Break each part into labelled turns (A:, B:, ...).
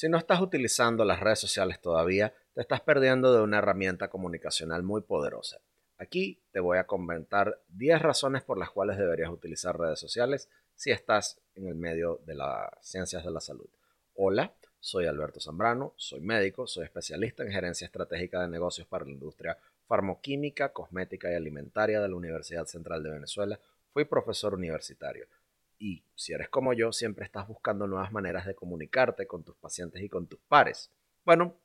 A: Si no estás utilizando las redes sociales todavía, te estás perdiendo de una herramienta comunicacional muy poderosa. Aquí te voy a comentar 10 razones por las cuales deberías utilizar redes sociales si estás en el medio de las ciencias de la salud. Hola, soy Alberto Zambrano, soy médico, soy especialista en gerencia estratégica de negocios para la industria farmoquímica, cosmética y alimentaria de la Universidad Central de Venezuela. Fui profesor universitario. Y si eres como yo, siempre estás buscando nuevas maneras de comunicarte con tus pacientes y con tus pares. Bueno,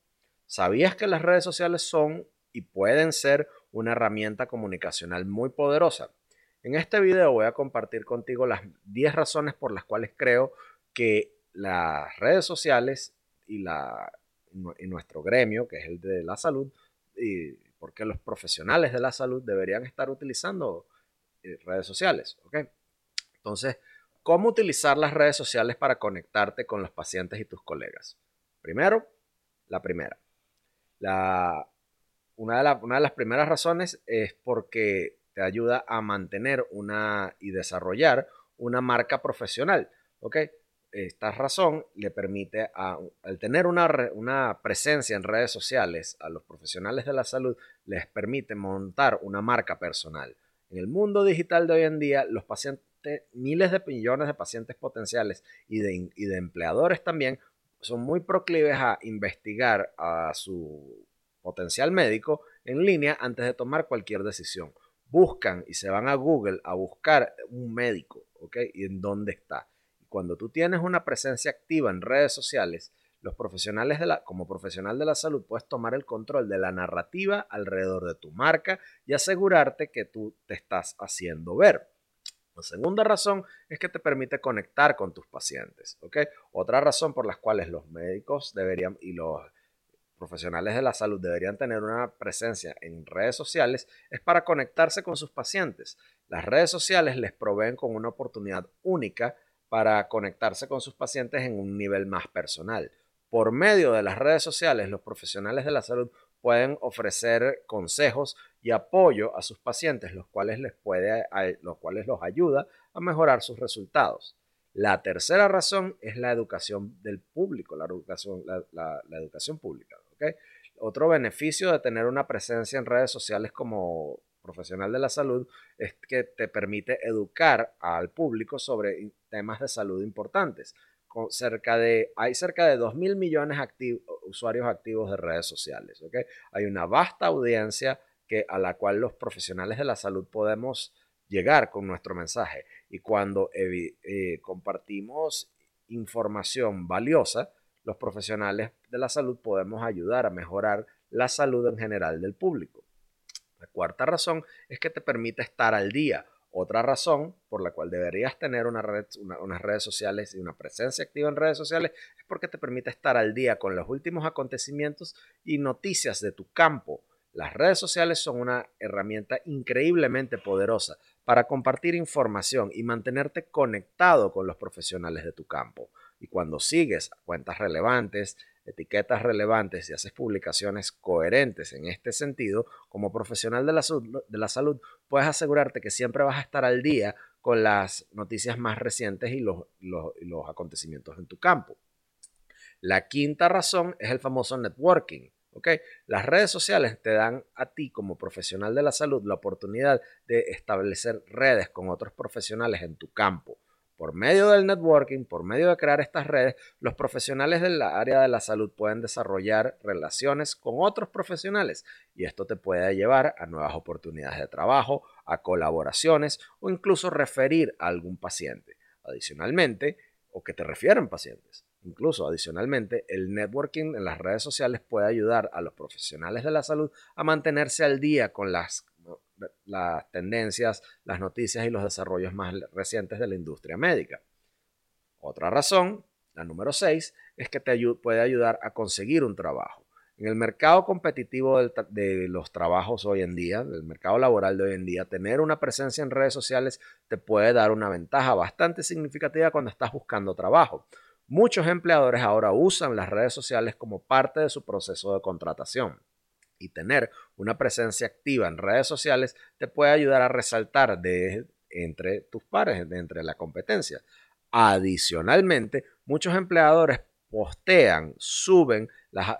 A: ¿sabías que las redes sociales son y pueden ser una herramienta comunicacional muy poderosa? En este video voy a compartir contigo las 10 razones por las cuales creo que las redes sociales y, la, y nuestro gremio, que es el de la salud, y porque los profesionales de la salud deberían estar utilizando eh, redes sociales. ¿okay? Entonces, ¿cómo utilizar las redes sociales para conectarte con los pacientes y tus colegas? Primero, la primera. La, una, de las primeras razones es porque te ayuda a mantener una y desarrollar una marca profesional. ¿ok? esta razón le permite, al tener una, una, presencia en redes sociales, a los profesionales de la salud les permite montar una marca personal. En el mundo digital de hoy en día, los pacientes, miles de millones de pacientes potenciales y de, y de empleadores también, son muy proclives a investigar a su potencial médico en línea antes de tomar cualquier decisión. Buscan y se van a Google a buscar un médico, ¿ok? Y en dónde está cuando tú tienes una presencia activa en redes sociales, los profesionales de la, como profesional de la salud puedes tomar el control de la narrativa alrededor de tu marca y asegurarte que tú te estás haciendo ver. La segunda razón es que te permite conectar con tus pacientes. Otra razón por las cuales los médicos deberían y los profesionales de la salud deberían tener una presencia en redes sociales es para conectarse con sus pacientes. Las redes sociales les proveen con una oportunidad única para conectarse con sus pacientes en un nivel más personal. Por medio de las redes sociales, los profesionales de la salud pueden ofrecer consejos y apoyo a sus pacientes, los cuales les puede, los cuales los ayuda a mejorar sus resultados. La tercera razón es la educación del público, la educación, la, educación pública. Otro beneficio de tener una presencia en redes sociales como profesional de la salud es que te permite educar al público sobre temas de salud importantes. Cerca de, hay cerca de 2 mil millones de usuarios activos de redes sociales. ¿okay? Hay una vasta audiencia que, a la cual los profesionales de la salud podemos llegar con nuestro mensaje. Y cuando eh, compartimos información valiosa, los profesionales de la salud podemos ayudar a mejorar la salud en general del público. La cuarta razón es que te permite estar al día. Otra razón por la cual deberías tener unas redes sociales y una presencia activa en redes sociales es porque te permite estar al día con los últimos acontecimientos y noticias de tu campo. Las redes sociales son una herramienta increíblemente poderosa para compartir información y mantenerte conectado con los profesionales de tu campo. Y cuando sigues cuentas relevantes, etiquetas relevantes y haces publicaciones coherentes en este sentido, como profesional de la, de la salud, puedes asegurarte que siempre vas a estar al día con las noticias más recientes y los, los, acontecimientos en tu campo. La quinta razón es el famoso networking. Las redes sociales te dan a ti como profesional de la salud la oportunidad de establecer redes con otros profesionales en tu campo. Por medio del networking, por medio de crear estas redes, los profesionales del área de la salud pueden desarrollar relaciones con otros profesionales y esto te puede llevar a nuevas oportunidades de trabajo, a colaboraciones o incluso referir a algún paciente. Adicionalmente, o que te refieren pacientes. Incluso adicionalmente, el networking en las redes sociales puede ayudar a los profesionales de la salud a mantenerse al día con las las tendencias, las noticias y los desarrollos más recientes de la industria médica. Otra razón, la número 6, es que te puede ayudar a conseguir un trabajo. En el mercado competitivo de los trabajos hoy en día, del mercado laboral de hoy en día, tener una presencia en redes sociales te puede dar una ventaja bastante significativa cuando estás buscando trabajo. Muchos empleadores ahora usan las redes sociales como parte de su proceso de contratación y tener una presencia activa en redes sociales te puede ayudar a resaltar de, entre tus pares, de entre la competencia. Adicionalmente, muchos empleadores postean, suben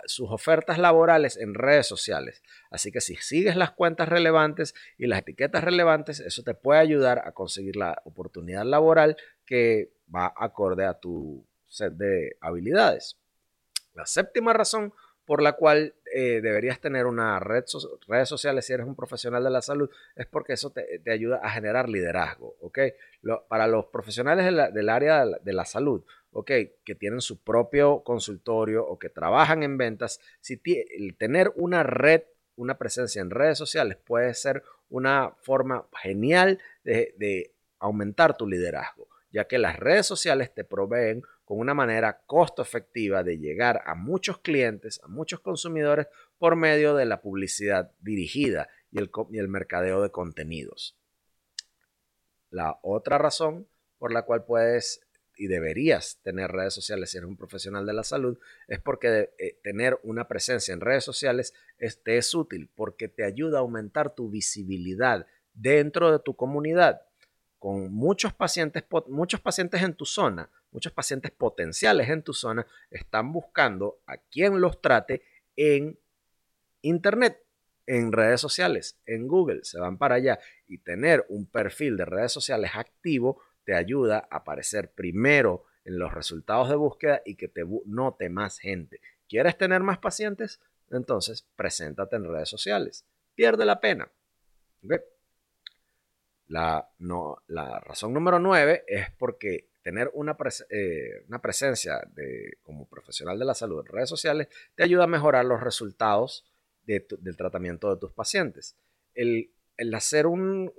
A: sus ofertas laborales en redes sociales. Así que si sigues las cuentas relevantes y las etiquetas relevantes, eso te puede ayudar a conseguir la oportunidad laboral que va acorde a tu set de habilidades. La séptima razón por la cual eh, deberías tener una red redes sociales si eres un profesional de la salud es porque eso te, ayuda a generar liderazgo, para los profesionales del área de la, salud. Que tienen su propio consultorio o que trabajan en ventas, si tener una red, una presencia en redes sociales puede ser una forma genial de aumentar tu liderazgo, ya que las redes sociales te proveen con una manera costo efectiva de llegar a muchos clientes, a muchos consumidores por medio de la publicidad dirigida y el, mercadeo de contenidos. La otra razón por la cual puedes y deberías tener redes sociales si eres un profesional de la salud es porque eh, tener una presencia en redes sociales te es útil porque te ayuda a aumentar tu visibilidad dentro de tu comunidad con muchos pacientes, muchos pacientes en tu zona muchos pacientes potenciales en tu zona están buscando a quien los trate en Internet, en redes sociales, en Google. Se van para allá y tener un perfil de redes sociales activo te ayuda a aparecer primero en los resultados de búsqueda y que te note más gente. ¿Quieres tener más pacientes? Entonces, preséntate en redes sociales. Pierde la pena. La, no, la razón número nueve es porque tener una, eh, una presencia de, como profesional de la salud en redes sociales te ayuda a mejorar los resultados del tratamiento de tus pacientes. El, hacer un,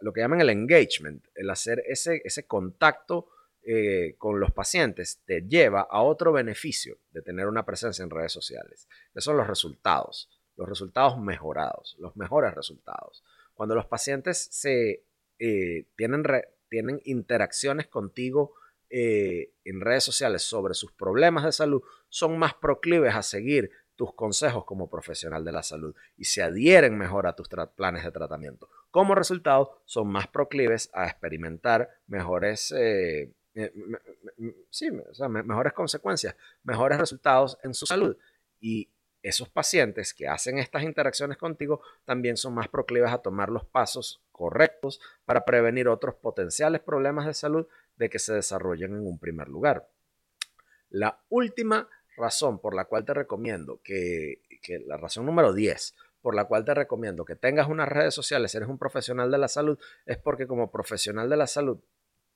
A: lo que llaman el engagement, el hacer ese, ese contacto eh, con los pacientes te lleva a otro beneficio de tener una presencia en redes sociales. Esos son los resultados, los resultados mejorados, los mejores resultados. Cuando los pacientes eh, tienen tienen interacciones contigo eh, en redes sociales sobre sus problemas de salud, son más proclives a seguir tus consejos como profesional de la salud y se adhieren mejor a tus planes de tratamiento. Como resultado, son más proclives a experimentar mejores, eh, eh, mejores consecuencias, mejores resultados en su salud. Y esos pacientes que hacen estas interacciones contigo también son más proclives a tomar los pasos correctos para prevenir otros potenciales problemas de salud de que se desarrollen en un primer lugar. La última razón por la cual te recomiendo que, la razón número 10 por la cual te recomiendo que tengas unas redes sociales, eres un profesional de la salud, es porque como profesional de la salud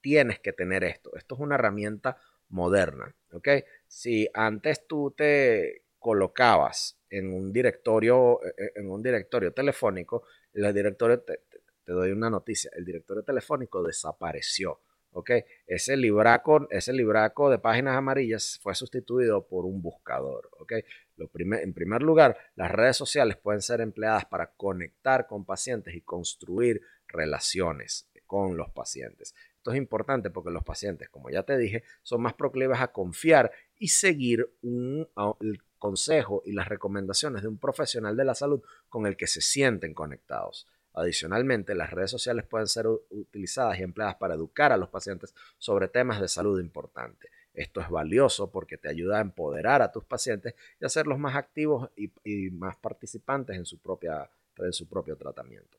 A: tienes que tener esto. Esto es una herramienta moderna, ¿ok? Si antes tú te colocabas en un directorio, e, e, en un directorio telefónico, el directorio, te, doy una noticia, el directorio telefónico desapareció. ¿ok? Ese libraco, ese libraco de páginas amarillas fue sustituido por un buscador. ¿ok? Lo en primer lugar, las redes sociales pueden ser empleadas para conectar con pacientes y construir relaciones con los pacientes. Esto es importante porque los pacientes, como ya te dije, son más proclives a confiar y seguir un, el consejo y las recomendaciones de un profesional de la salud con el que se sienten conectados. Adicionalmente, las redes sociales pueden ser utilizadas y empleadas para educar a los pacientes sobre temas de salud importantes. Esto es valioso porque te ayuda a empoderar a tus pacientes y hacerlos más activos y, más participantes en su, propia, en su propio tratamiento.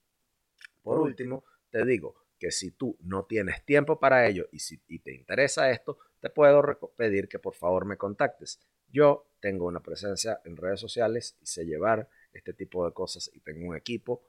A: Por último, te digo que si tú no tienes tiempo para ello y si y te interesa esto, te puedo pedir que por favor me contactes. Yo tengo una presencia en redes sociales y sé llevar este tipo de cosas y tengo un equipo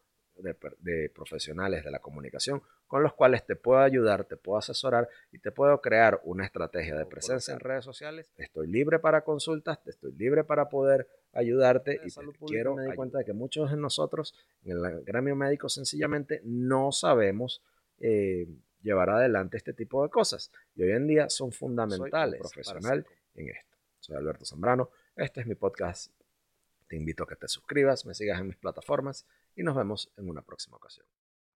A: de, profesionales de la comunicación con los cuales te puedo ayudar, te puedo asesorar y te puedo crear una estrategia de presencia en redes sociales. Estoy libre para consultas, estoy libre para poder ayudarte y quiero me di cuenta de que muchos de nosotros en el gremio médico sencillamente no sabemos eh, llevar adelante este tipo de cosas y hoy en día son fundamentales profesional en esto. Soy Alberto Zambrano, este es mi podcast. Te invito a que te suscribas, me sigas en mis plataformas y nos vemos en una próxima ocasión.